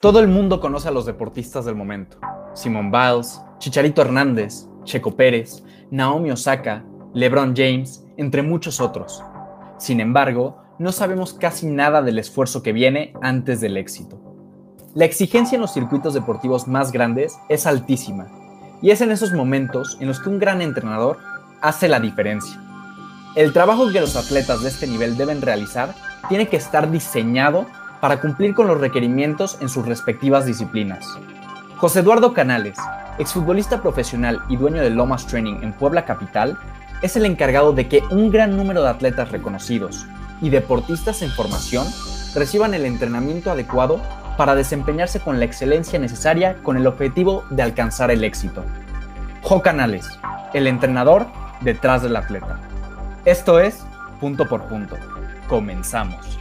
Todo el mundo conoce a los deportistas del momento. Simon Biles, Chicharito Hernández, Checo Pérez, Naomi Osaka, LeBron James, entre muchos otros. Sin embargo, no sabemos casi nada del esfuerzo que viene antes del éxito. La exigencia en los circuitos deportivos más grandes es altísima, y es en esos momentos en los que un gran entrenador hace la diferencia. El trabajo que los atletas de este nivel deben realizar tiene que estar diseñado para cumplir con los requerimientos en sus respectivas disciplinas. José Eduardo Canales, exfutbolista profesional y dueño de Lomas Training en Puebla Capital, es el encargado de que un gran número de atletas reconocidos y deportistas en formación reciban el entrenamiento adecuado para desempeñarse con la excelencia necesaria con el objetivo de alcanzar el éxito. Jo Canales, el entrenador detrás del atleta. Esto es Punto por Punto. Comenzamos.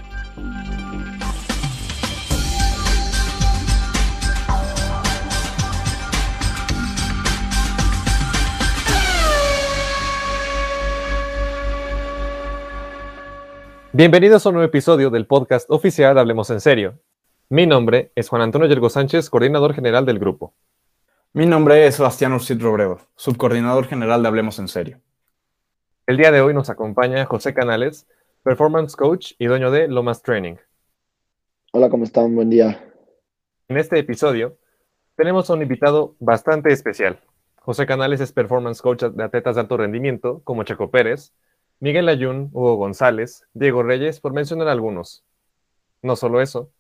Bienvenidos a un nuevo episodio del podcast oficial Hablemos en Serio. Mi nombre es Juan Antonio Yergo Sánchez, coordinador general del grupo. Mi nombre es Sebastián Ursid Robredo, subcoordinador general de Hablemos en Serio. El día de hoy nos acompaña José Canales, performance coach y dueño de Lomas Training. Hola, ¿cómo están? Buen día. En este episodio tenemos a un invitado bastante especial. José Canales es performance coach de atletas de alto rendimiento como Chaco Pérez, Miguel Ayun, Hugo González, Diego Reyes, por mencionar algunos. No solo eso,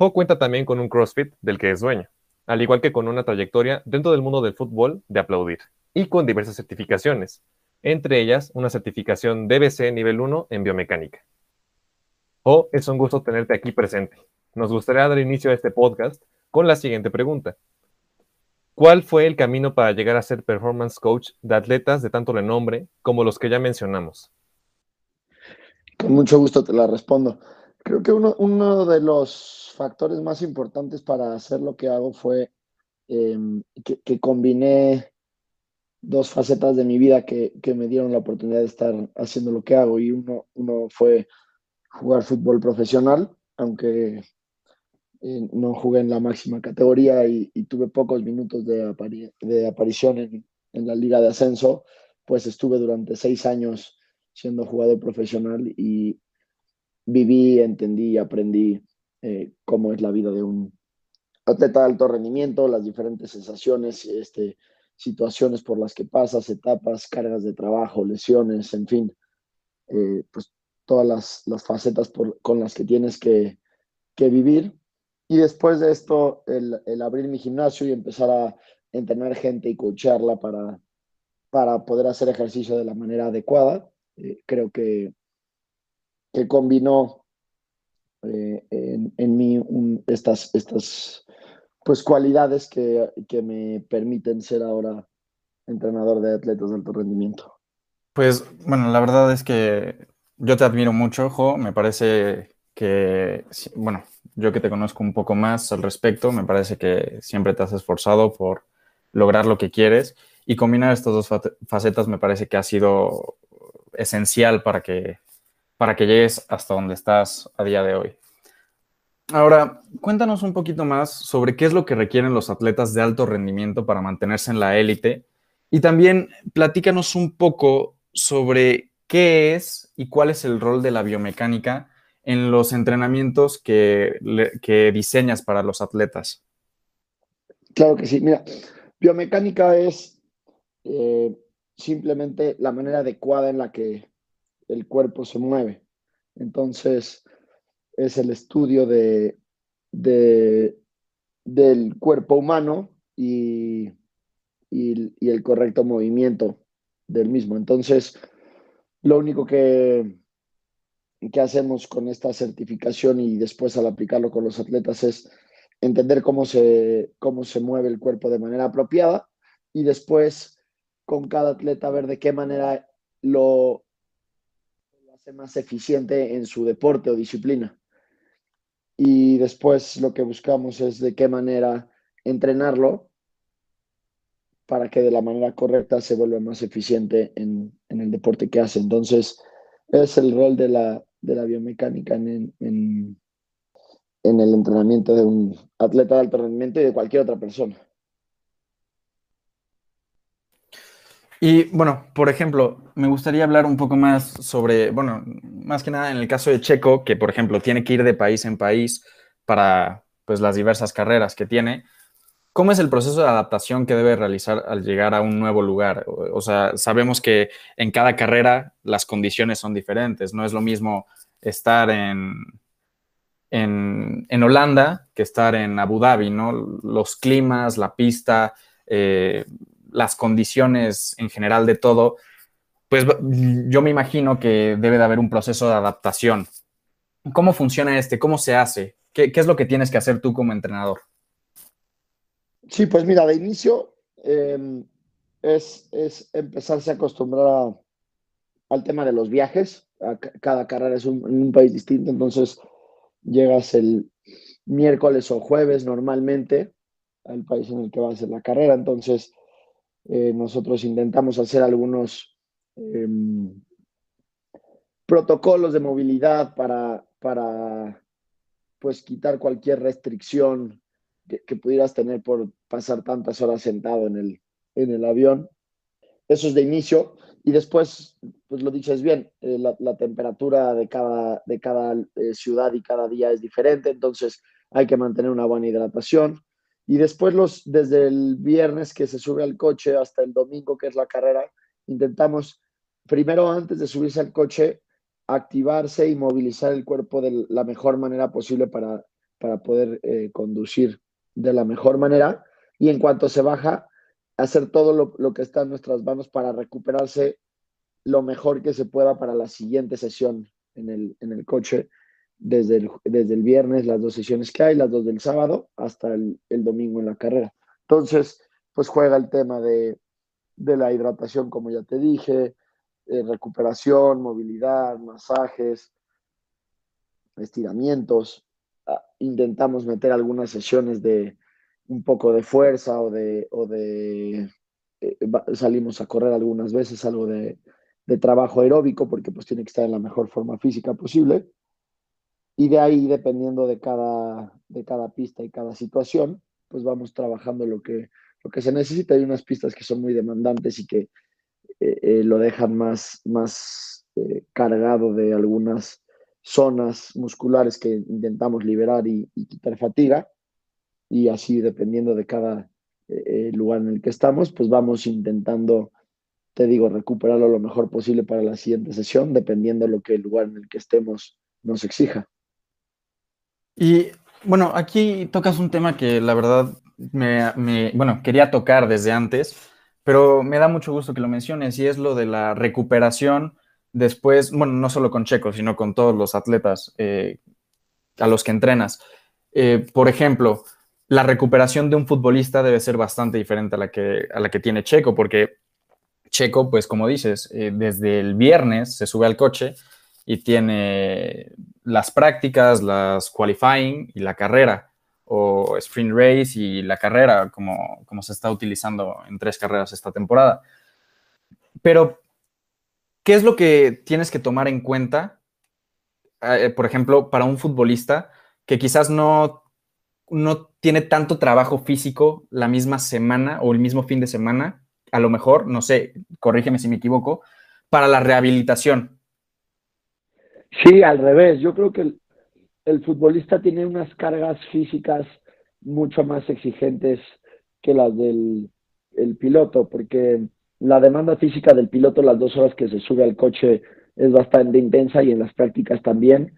Jo cuenta también con un CrossFit del que es dueño, al igual que con una trayectoria dentro del mundo del fútbol de aplaudir, y con diversas certificaciones, entre ellas una certificación DBC nivel 1 en biomecánica. Jo, es un gusto tenerte aquí presente. Nos gustaría dar inicio a este podcast con la siguiente pregunta. ¿Cuál fue el camino para llegar a ser performance coach de atletas de tanto renombre como los que ya mencionamos? Con mucho gusto te la respondo. Creo que uno, de los factores más importantes para hacer lo que hago fue em, que, combiné dos facetas de mi vida que, me dieron la oportunidad de estar haciendo lo que hago. Y uno, fue jugar fútbol profesional, aunque eh, no jugué en la máxima categoría y, tuve pocos minutos de, de aparición en, en la liga de ascenso, pues estuve durante seis años siendo jugador profesional y viví, entendí y aprendí eh, cómo es la vida de un atleta de alto rendimiento, las diferentes sensaciones, este, situaciones por las que pasas, etapas, cargas de trabajo, lesiones, en fin, eh, pues todas las, facetas con las que tienes que, vivir. Y después de esto, el, abrir mi gimnasio y empezar a entrenar gente y coacharla para, para poder hacer ejercicio de la manera adecuada, eh, creo que, que combinó eh, en, mí estas, estas pues, cualidades que, que me permiten ser ahora entrenador de atletas de alto rendimiento. Pues bueno, la verdad es que yo te admiro mucho, Jo. Me parece que, bueno, yo que te conozco un poco más al respecto, me parece que siempre te has esforzado por lograr lo que quieres y combinar estas dos facetas me parece que ha sido esencial para que, para que llegues hasta donde estás a día de hoy. Ahora, cuéntanos un poquito más sobre qué es lo que requieren los atletas de alto rendimiento para mantenerse en la élite y también platícanos un poco sobre qué es y cuál es el rol de la biomecánica en los entrenamientos que, diseñas para los atletas. Claro que sí. Mira, biomecánica es eh, simplemente la manera adecuada en la que el cuerpo se mueve. Entonces, es el estudio de, del cuerpo humano y, y, el correcto movimiento del mismo. Entonces, lo único que, que hacemos con esta certificación y después al aplicarlo con los atletas es entender cómo se, cómo se mueve el cuerpo de manera apropiada y después con cada atleta ver de qué manera lo, hace más eficiente en su deporte o disciplina y después lo que buscamos es de qué manera entrenarlo para que de la manera correcta se vuelva más eficiente en, el deporte que hace. Entonces, es el rol de la, biomecánica en, en el entrenamiento de un atleta de alto rendimiento y de cualquier otra persona. Y bueno, por ejemplo, me gustaría hablar un poco más sobre, bueno, más que nada en el caso de Checo, que por ejemplo tiene que ir de país en país para pues las diversas carreras que tiene. ¿Cómo es el proceso de adaptación que debe realizar al llegar a un nuevo lugar? O, sea, sabemos que en cada carrera las condiciones son diferentes. No es lo mismo estar en, en, Holanda que estar en Abu Dhabi, ¿no? Los climas, la pista, eh, las condiciones en general de todo, pues yo me imagino que debe de haber un proceso de adaptación. ¿Cómo funciona este? ¿Cómo se hace? ¿Qué, es lo que tienes que hacer tú como entrenador? Sí, pues mira, de inicio em, es, empezarse a acostumbrar al tema de los viajes. cada carrera es un, un país distinto, entonces llegas el miércoles o jueves normalmente al país en el que va a ser la carrera. Entonces, eh, nosotros intentamos hacer algunos em, protocolos de movilidad para, para pues, quitar cualquier restricción que, pudieras tener por pasar tantas horas sentado en el, en el avión. Eso es de inicio. Y después, pues lo dices bien, eh, la, temperatura de cada, de cada eh, ciudad y cada día es diferente, entonces hay que mantener una buena hidratación. Y después, los, desde el viernes que se sube al coche hasta el domingo, que es la carrera, intentamos, primero antes de subirse al coche, activarse y movilizar el cuerpo de la mejor manera posible para, para poder eh, conducir de la mejor manera. Y en cuanto se baja, hacer todo lo, lo, que está en nuestras manos para recuperarse lo mejor que se pueda para la siguiente sesión en el, en el coche desde el, desde el viernes, las dos sesiones que hay, las dos del sábado, hasta el, domingo en la carrera. Entonces, pues juega el tema de, la hidratación, como ya te dije, eh, recuperación, movilidad, masajes, estiramientos. Ah, intentamos meter algunas sesiones de un poco de fuerza o de, o de eh, salimos a correr algunas veces, algo de, de trabajo aeróbico, porque pues tiene que estar en la mejor forma física posible y de ahí, dependiendo de cada, de cada pista y cada situación, pues vamos trabajando lo que, lo que se necesita. Hay unas pistas que son muy demandantes y que eh, eh, lo dejan más, más eh, cargado de algunas zonas musculares que intentamos liberar y, quitar fatiga. Y así, dependiendo de cada lugar en el que estamos, pues vamos intentando, te digo, recuperarlo lo mejor posible para la siguiente sesión, dependiendo de lo que el lugar en el que estemos nos exija. Y bueno, aquí tocas un tema que la verdad me, bueno, quería tocar desde antes, pero me da mucho gusto que lo menciones y es lo de la recuperación después, bueno, no solo con Checo, sino con todos los atletas eh, a los que entrenas. Eh, por ejemplo, la recuperación de un futbolista debe ser bastante diferente a la que, a la que tiene Checo, porque Checo, pues como dices, eh, desde el viernes se sube al coche y tiene las prácticas, las qualifying y la carrera, o sprint race y la carrera, como, como se está utilizando en tres carreras esta temporada. Pero, ¿qué es lo que tienes que tomar en cuenta, eh, por ejemplo, para un futbolista que quizás no, no tiene tanto trabajo físico la misma semana o el mismo fin de semana? A lo mejor, no sé, corrígeme si me equivoco, para la rehabilitación Sí, al revés. Yo creo que el, futbolista tiene unas cargas físicas mucho más exigentes que las del piloto, porque la demanda física del piloto las dos horas que se sube al coche es bastante intensa y en las prácticas también,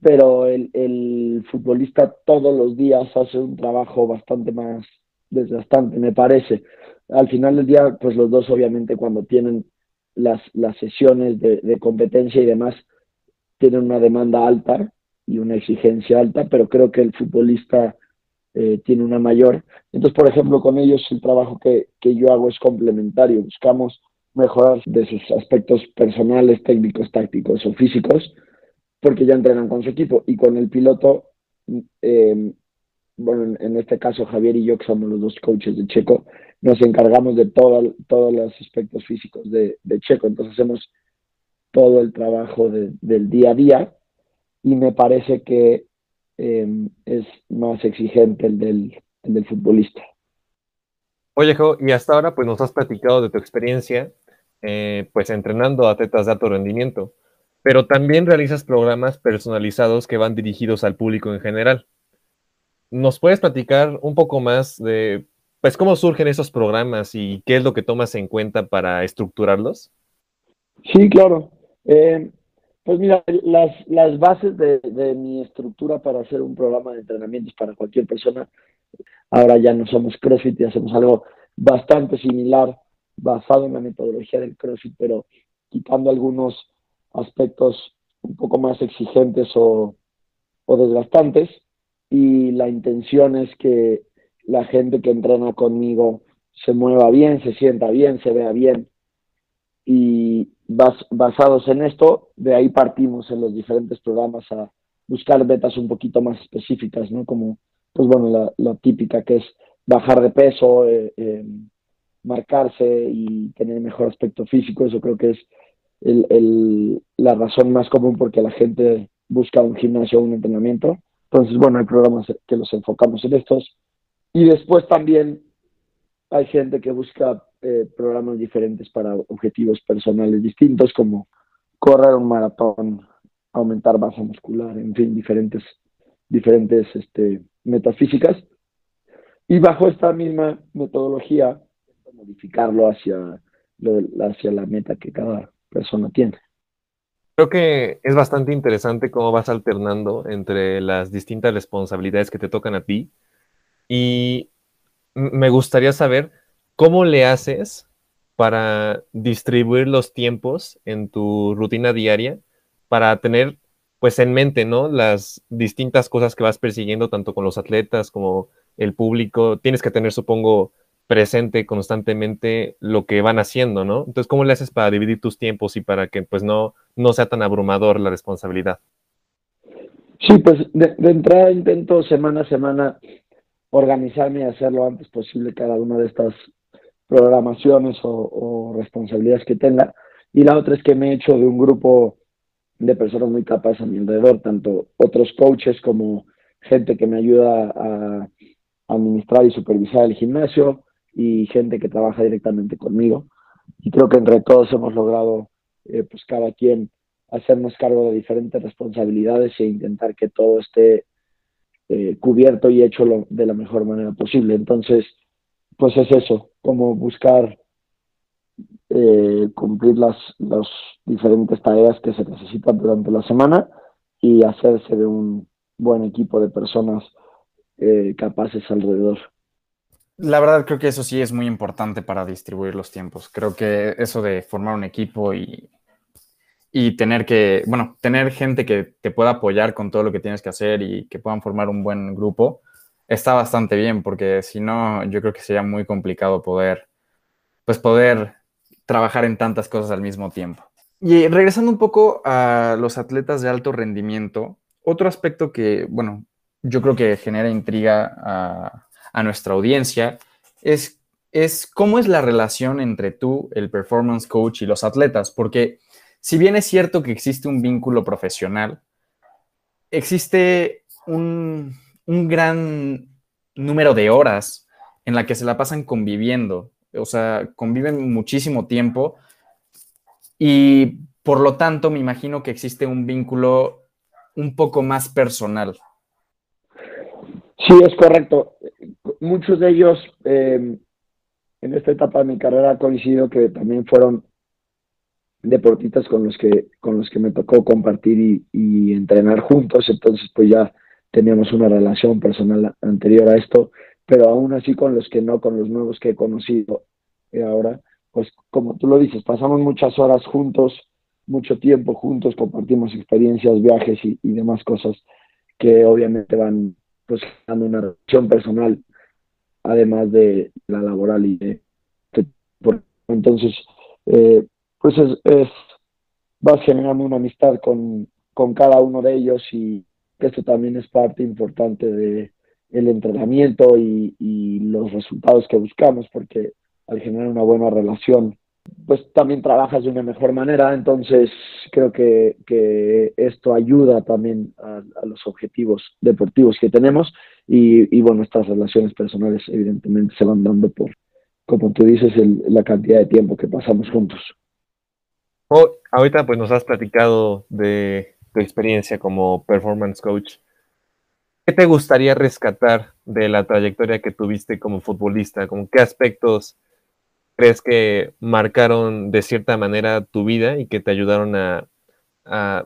pero el, el futbolista todos los días hace un trabajo bastante más desgastante, me parece. Al final del día, pues los dos obviamente cuando tienen las, las sesiones de, de competencia y demás, tienen una demanda alta y una exigencia alta, pero creo que el futbolista eh, tiene una mayor. Entonces, por ejemplo, con ellos el trabajo que, que yo hago es complementario. Buscamos mejorar de sus aspectos personales, técnicos, tácticos o físicos, porque ya entrenan con su equipo. Y con el piloto, eh, bueno, en este caso Javier y yo, que somos los dos coaches de Checo, nos encargamos de todo, todos los aspectos físicos de Checo. Entonces hacemos todo el trabajo del día a día y me parece que em, es más exigente el del, el del futbolista. Oye, Jo, y hasta ahora pues nos has platicado de tu experiencia eh, pues entrenando atletas de alto rendimiento, pero también realizas programas personalizados que van dirigidos al público en general. ¿Nos puedes platicar un poco más de pues cómo surgen esos programas y qué es lo que tomas en cuenta para estructurarlos? Sí, claro. Eh, pues mira, las, las bases de, mi estructura para hacer un programa de entrenamientos para cualquier persona, ahora ya no somos CrossFit y hacemos algo bastante similar basado en la metodología del CrossFit, pero quitando algunos aspectos un poco más exigentes o, o desgastantes. Y la intención es que la gente que entrena conmigo se mueva bien, se sienta bien, se vea bien. Y bas, basados en esto, de ahí partimos en los diferentes programas a buscar metas un poquito más específicas, ¿no? Como, pues bueno, la, típica que es bajar de peso, eh, eh, marcarse y tener mejor aspecto físico. Eso creo que es el, el, la razón más común porque la gente busca un gimnasio o un entrenamiento. Entonces, bueno, hay programas que los enfocamos en estos. Y después también hay gente que busca eh, programas diferentes para objetivos personales distintos, como correr un maratón, aumentar masa muscular, en fin, diferentes, diferentes este, metafísicas. Y bajo esta misma metodología, modificarlo hacia, hacia la meta que cada persona tiene. Creo que es bastante interesante cómo vas alternando entre las distintas responsabilidades que te tocan a ti y me gustaría saber cómo le haces para distribuir los tiempos en tu rutina diaria para tener pues en mente, ¿no? Las distintas cosas que vas persiguiendo tanto con los atletas como el público. Tienes que tener, supongo, presente constantemente lo que van haciendo, ¿no? Entonces, ¿cómo le haces para dividir tus tiempos y para que pues no, no sea tan abrumador la responsabilidad? Sí, pues de, de entrada intento semana a semana organizarme y hacer lo antes posible cada una de estas programaciones o, responsabilidades que tenga. Y la otra es que me he hecho de un grupo de personas muy capaces a mi alrededor, tanto otros coaches como gente que me ayuda a administrar y supervisar el gimnasio, y gente que trabaja directamente conmigo. Y creo que entre todos hemos logrado, eh, pues cada quien, hacernos cargo de diferentes responsabilidades e intentar que todo esté eh, cubierto y hecho de la mejor manera posible. Entonces, pues es eso, como buscar eh, cumplir las, las diferentes tareas que se necesitan durante la semana y hacerse de un buen equipo de personas eh, capaces alrededor. La verdad creo que eso sí es muy importante para distribuir los tiempos. Creo que eso de formar un equipo y, y tener que, bueno, tener gente que te pueda apoyar con todo lo que tienes que hacer y que puedan formar un buen grupo, está bastante bien, porque si no, yo creo que sería muy complicado poder, pues poder trabajar en tantas cosas al mismo tiempo. Y regresando un poco a los atletas de alto rendimiento, otro aspecto que, bueno, yo creo que genera intriga a, a nuestra audiencia es, es cómo es la relación entre tú, el performance coach y los atletas, porque si bien es cierto que existe un vínculo profesional, existe un, un gran número de horas en la que se la pasan conviviendo, o sea, conviven muchísimo tiempo. Y por lo tanto me imagino que existe un vínculo un poco más personal. Sí, es correcto. Muchos de ellos eh, en esta etapa de mi carrera coincido que también fueron deportistas con los que con los que me tocó compartir y, y, entrenar juntos. Entonces pues ya teníamos una relación personal anterior a esto pero aún así con los que no con los nuevos que he conocido ahora pues como tú lo dices pasamos muchas horas juntos mucho tiempo juntos compartimos experiencias viajes y, demás cosas que obviamente van pues dando una relación personal además de la laboral y de, entonces eh, pues es, es, vas generando una amistad con, con cada uno de ellos y esto también es parte importante de el entrenamiento y, los resultados que buscamos porque al generar una buena relación pues también trabajas de una mejor manera, entonces creo que, esto ayuda también a, los objetivos deportivos que tenemos y, bueno, nuestras relaciones personales evidentemente se van dando por, como tú dices, la cantidad de tiempo que pasamos juntos. Oh, ahorita pues nos has platicado de tu experiencia como performance coach. ¿Qué te gustaría rescatar de la trayectoria que tuviste como futbolista? ¿Con qué aspectos crees que marcaron de cierta manera tu vida y que te ayudaron a,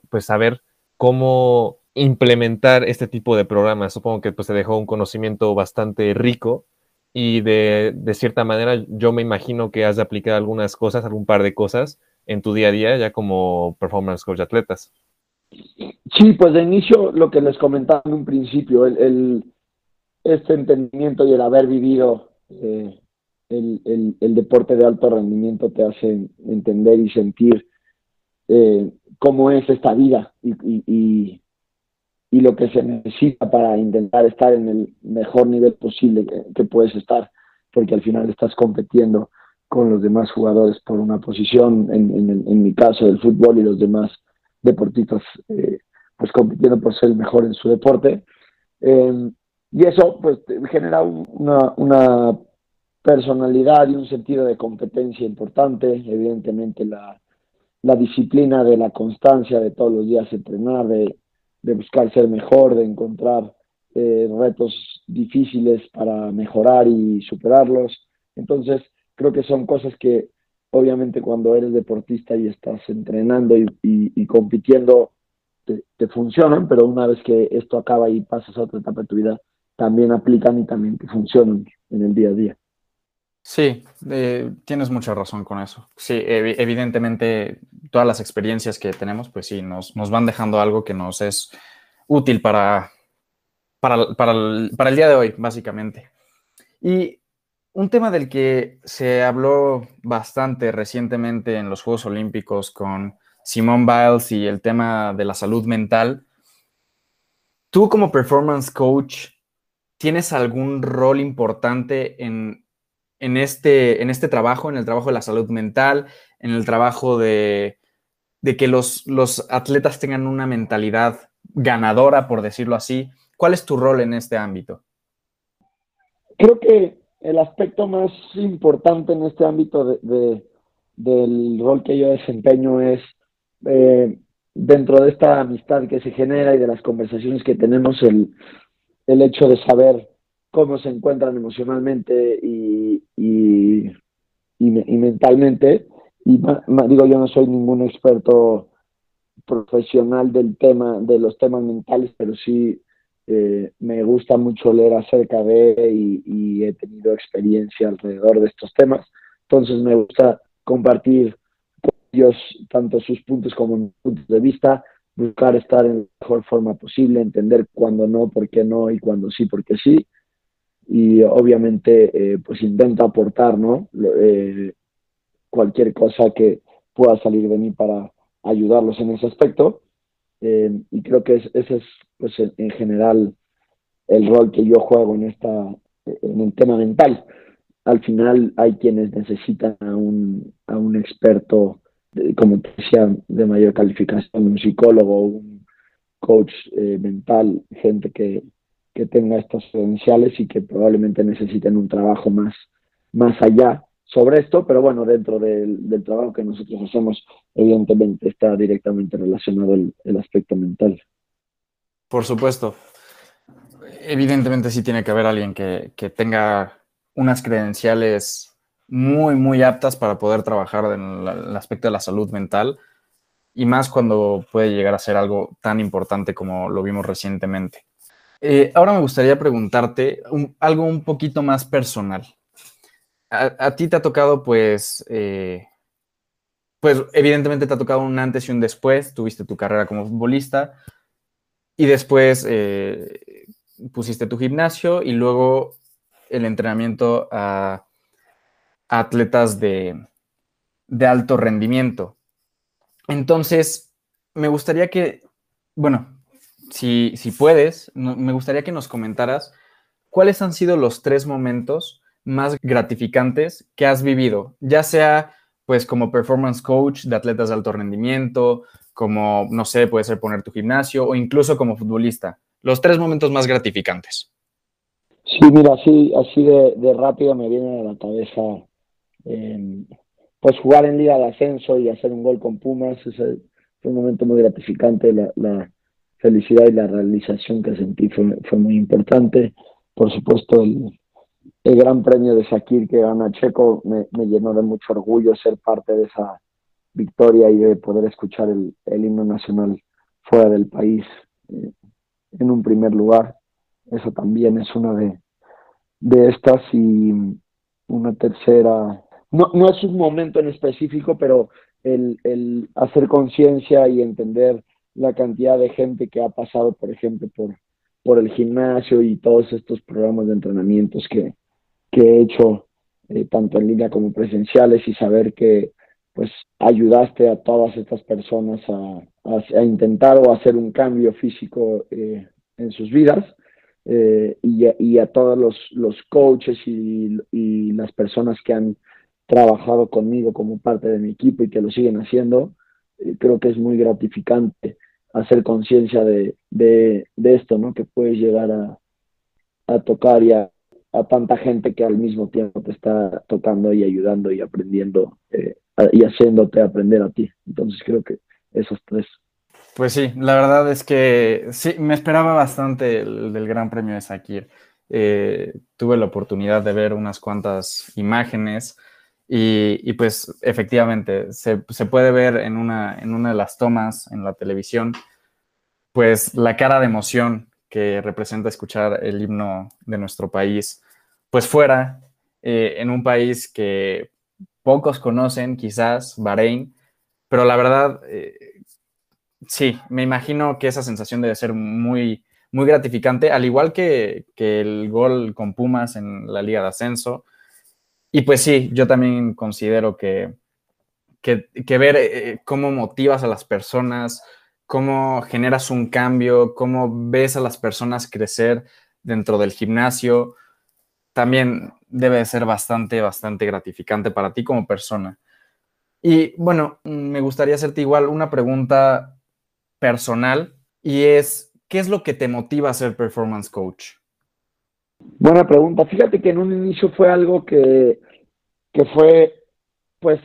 pues saber cómo implementar este tipo de programas? Supongo que pues te dejó un conocimiento bastante rico y de, de cierta manera yo me imagino que has de aplicar algunas cosas, algún par de cosas en tu día a día ya como performance coach atletas. Sí, pues de inicio lo que les comentaba en un principio, el, este entendimiento y el haber vivido eh, el, deporte de alto rendimiento te hace entender y sentir eh, cómo es esta vida y, y, y, lo que se necesita para intentar estar en el mejor nivel posible que, puedes estar, porque al final estás compitiendo con los demás jugadores por una posición, en, en, en mi caso del fútbol y los demás deportistas, eh, pues compitiendo por ser el mejor en su deporte. Eh, y eso pues genera una, una personalidad y un sentido de competencia importante, evidentemente la, la disciplina de la constancia de todos los días entrenar, de, de buscar ser mejor, de encontrar eh, retos difíciles para mejorar y superarlos. Entonces, creo que son cosas que obviamente cuando eres deportista y estás entrenando y, y, compitiendo, te, funcionan, pero una vez que esto acaba y pasas a otra etapa de tu vida, también aplican y también te funcionan en el día a día. Sí, eh, tienes mucha razón con eso. Sí, evidentemente todas las experiencias que tenemos, pues sí, nos, nos van dejando algo que nos es útil para, para, para, el, para el día de hoy, básicamente. Y un tema del que se habló bastante recientemente en los Juegos Olímpicos con Simone Biles y el tema de la salud mental. Tú como performance coach, ¿tienes algún rol importante en en este, en este trabajo, en el trabajo de la salud mental, en el trabajo de, que los, los atletas tengan una mentalidad ganadora, por decirlo así. ¿Cuál es tu rol en este ámbito? Creo que el aspecto más importante en este ámbito de, del rol que yo desempeño es eh, dentro de esta amistad que se genera y de las conversaciones que tenemos, el, el hecho de saber cómo se encuentran emocionalmente y, y, mentalmente. Y digo, yo no soy ningún experto profesional del tema, de los temas mentales, pero sí eh, me gusta mucho leer acerca de y, he tenido experiencia alrededor de estos temas. Entonces me gusta compartir con ellos tanto sus puntos como mis puntos de vista, buscar estar en la mejor forma posible, entender cuándo no, por qué no y cuándo sí, por qué sí y obviamente eh, pues intento aportar ¿no? Eh, cualquier cosa que pueda salir de mí para ayudarlos en ese aspecto eh, y creo que ese es pues en, general el rol que yo juego en esta en el tema mental. Al final hay quienes necesitan a un, a un experto como te decía de mayor calificación un psicólogo un coach mental gente que que tenga estas credenciales y que probablemente necesiten un trabajo más, más allá sobre esto, pero bueno, dentro del, trabajo que nosotros hacemos, evidentemente está directamente relacionado el, aspecto mental. Por supuesto. Evidentemente sí tiene que haber alguien que, que tenga unas credenciales muy, muy aptas para poder trabajar en el aspecto de la salud mental y más cuando puede llegar a ser algo tan importante como lo vimos recientemente. Eh, ahora me gustaría preguntarte algo un poquito más personal. A, ti te ha tocado, pues, eh, pues evidentemente te ha tocado un antes y un después. Tuviste tu carrera como futbolista y después eh, pusiste tu gimnasio y luego el entrenamiento a, atletas de, de alto rendimiento. Entonces, me gustaría que, bueno, si, si puedes, me gustaría que nos comentaras cuáles han sido los tres momentos más gratificantes que has vivido, ya sea pues como performance coach de atletas de alto rendimiento, como, no sé, puede ser poner tu gimnasio o incluso como futbolista? Los tres momentos más gratificantes. Sí, mira, así, así de, rápido me viene a la cabeza em, pues jugar en Liga de Ascenso y hacer un gol con Pumas. Ese fue un momento muy gratificante. La, felicidad y la realización que sentí fue, muy importante. Por supuesto, el gran premio de Shakir que gana Checo me, me, llenó de mucho orgullo ser parte de esa victoria y de poder escuchar el, el himno nacional fuera del país eh, en un primer lugar. Eso también es una de, de estas y una tercera. No, no es un momento en específico, pero el, el hacer conciencia y entender la cantidad de gente que ha pasado, por ejemplo, por, por el gimnasio y todos estos programas de entrenamientos que, que he hecho, eh, tanto en línea como presenciales, y saber que pues ayudaste a todas estas personas a, a, intentar o hacer un cambio físico eh, en sus vidas eh, y, y, a todos los, los coaches y, y, las personas que han trabajado conmigo como parte de mi equipo y que lo siguen haciendo, eh, creo que es muy gratificante hacer conciencia de, de, esto, ¿no? Que puedes llegar a, a tocar y a, a, tanta gente que al mismo tiempo te está tocando y ayudando y aprendiendo eh, y haciéndote aprender a ti. Entonces creo que esos tres. Pues sí, la verdad es que sí, me esperaba bastante el, del Gran Premio de Sakir. Eh, tuve la oportunidad de ver unas cuantas imágenes y, pues efectivamente se, se, puede ver en una, en una de las tomas en la televisión, pues la cara de emoción que representa escuchar el himno de nuestro país, pues fuera, eh, en un país que pocos conocen, quizás, Bahrein, pero la verdad, eh, sí, me imagino que esa sensación debe ser muy, muy gratificante, al igual que, que el gol con Pumas en la Liga de Ascenso. Y pues sí, yo también considero que, que, ver eh, cómo motivas a las personas, cómo generas un cambio, cómo ves a las personas crecer dentro del gimnasio, también debe ser bastante, bastante gratificante para ti como persona. Y bueno, me gustaría hacerte igual una pregunta personal y es, ¿qué es lo que te motiva a ser performance coach? Buena pregunta. Fíjate que en un inicio fue algo que, que fue, pues,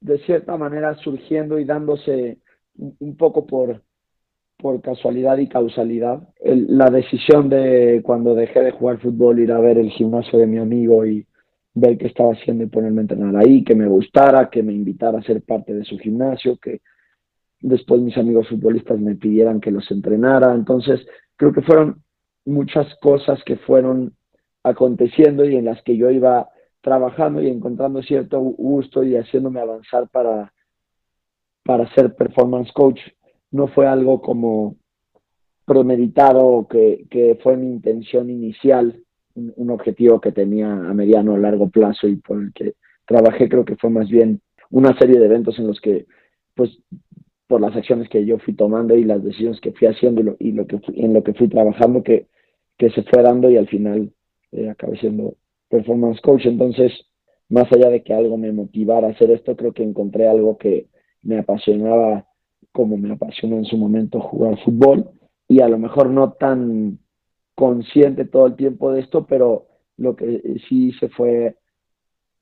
de cierta manera surgiendo y dándose un poco por, por casualidad y causalidad. La decisión de cuando dejé de jugar fútbol, ir a ver el gimnasio de mi amigo y ver qué estaba haciendo y ponerme a entrenar ahí, que me gustara, que me invitara a ser parte de su gimnasio, que después mis amigos futbolistas me pidieran que los entrenara. Entonces, creo que fueron muchas cosas que fueron aconteciendo y en las que yo iba trabajando y encontrando cierto gusto y haciéndome avanzar para, para ser performance coach. No fue algo como premeditado que, que fue mi intención inicial, un, objetivo que tenía a mediano o largo plazo y por el que trabajé, creo que fue más bien una serie de eventos en los que, pues, por las acciones que yo fui tomando y las decisiones que fui haciendo y lo, y lo que en lo que fui trabajando, que, que se fue dando y al final eh, acabé siendo performance coach. Entonces, más allá de que algo me motivara a hacer esto, creo que encontré algo que me apasionaba como me apasionó en su momento jugar fútbol y a lo mejor no tan consciente todo el tiempo de esto, pero lo que sí hice fue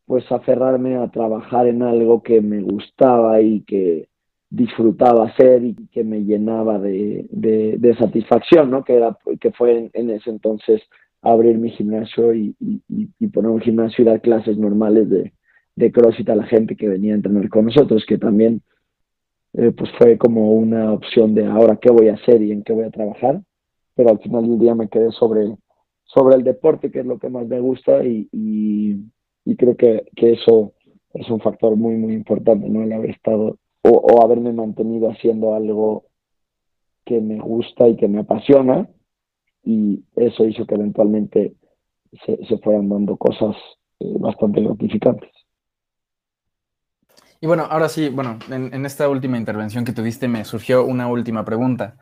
pues aferrarme a trabajar en algo que me gustaba y que disfrutaba hacer y que me llenaba de, de, satisfacción, ¿no? Que, era, que fue en, ese entonces abrir mi gimnasio y, y, poner un gimnasio y dar clases normales de, de CrossFit a la gente que venía a entrenar con nosotros, que también eh, pues fue como una opción de ahora qué voy a hacer y en qué voy a trabajar, pero al final del día me quedé sobre, sobre el deporte, que es lo que más me gusta y, y, y creo que, que, eso es un factor muy, muy importante, ¿no? El haber estado o, haberme mantenido haciendo algo que me gusta y que me apasiona y eso hizo que eventualmente se, se fueran dando cosas eh, bastante gratificantes. Y bueno, ahora sí, bueno, en, en, esta última intervención que tuviste me surgió una última pregunta.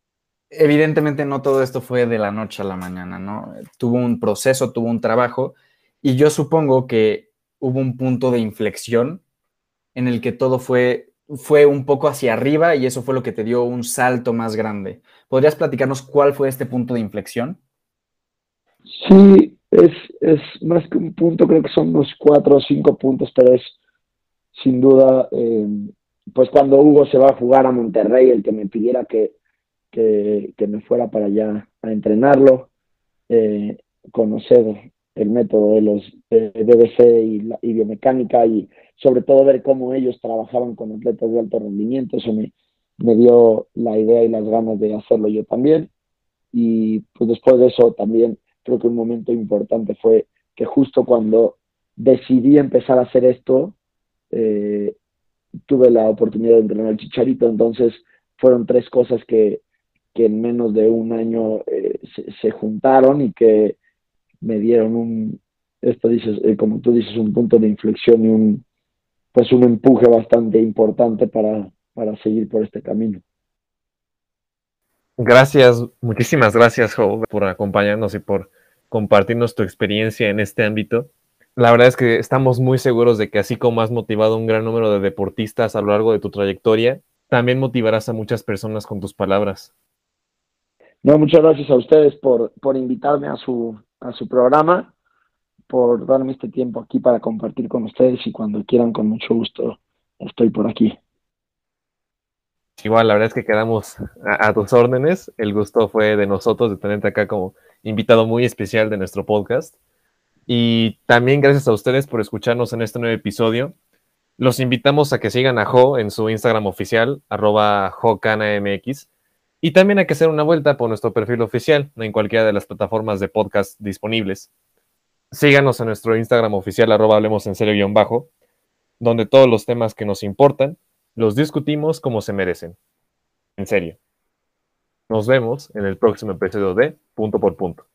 Evidentemente no todo esto fue de la noche a la mañana, ¿no? Tuvo un proceso, tuvo un trabajo y yo supongo que hubo un punto de inflexión en el que todo fue, fue un poco hacia arriba y eso fue lo que te dio un salto más grande. ¿Podrías platicarnos cuál fue este punto de inflexión? Sí, es, es más que un punto, creo que son unos cuatro o cinco puntos, pero es sin duda, eh, pues cuando Hugo se va a jugar a Monterrey, el que me pidiera que, que, me fuera para allá a entrenarlo, eh, conocer el método de los BBC y, biomecánica y sobre todo ver cómo ellos trabajaban con atletas de alto rendimiento, eso me, me dio la idea y las ganas de hacerlo yo también. Y pues después de eso también creo que un momento importante fue que justo cuando decidí empezar a hacer esto, eh, tuve la oportunidad de entrenar al Chicharito, entonces fueron tres cosas que, que en menos de un año eh, se, juntaron y que me dieron un, esto dices, eh, como tú dices, un punto de inflexión y un, pues un empuje bastante importante para, para seguir por este camino. Gracias, muchísimas gracias, Jo, por acompañarnos y por compartirnos tu experiencia en este ámbito. La verdad es que estamos muy seguros de que así como has motivado a un gran número de deportistas a lo largo de tu trayectoria, también motivarás a muchas personas con tus palabras. No, muchas gracias a ustedes por, por invitarme a su, a su programa, por darme este tiempo aquí para compartir con ustedes y cuando quieran, con mucho gusto, estoy por aquí. Igual, la verdad es que quedamos a, tus órdenes. El gusto fue de nosotros de tenerte acá como invitado muy especial de nuestro podcast. Y también gracias a ustedes por escucharnos en este nuevo episodio. Los invitamos a que sigan a Jo en su Instagram oficial, arroba JoCanaMX, y también a que hacer una vuelta por nuestro perfil oficial en cualquiera de las plataformas de podcast disponibles. Síganos en nuestro Instagram oficial, arroba hablemos en serio bajo, donde todos los temas que nos importan los discutimos como se merecen. En serio. Nos vemos en el próximo episodio de Punto por Punto.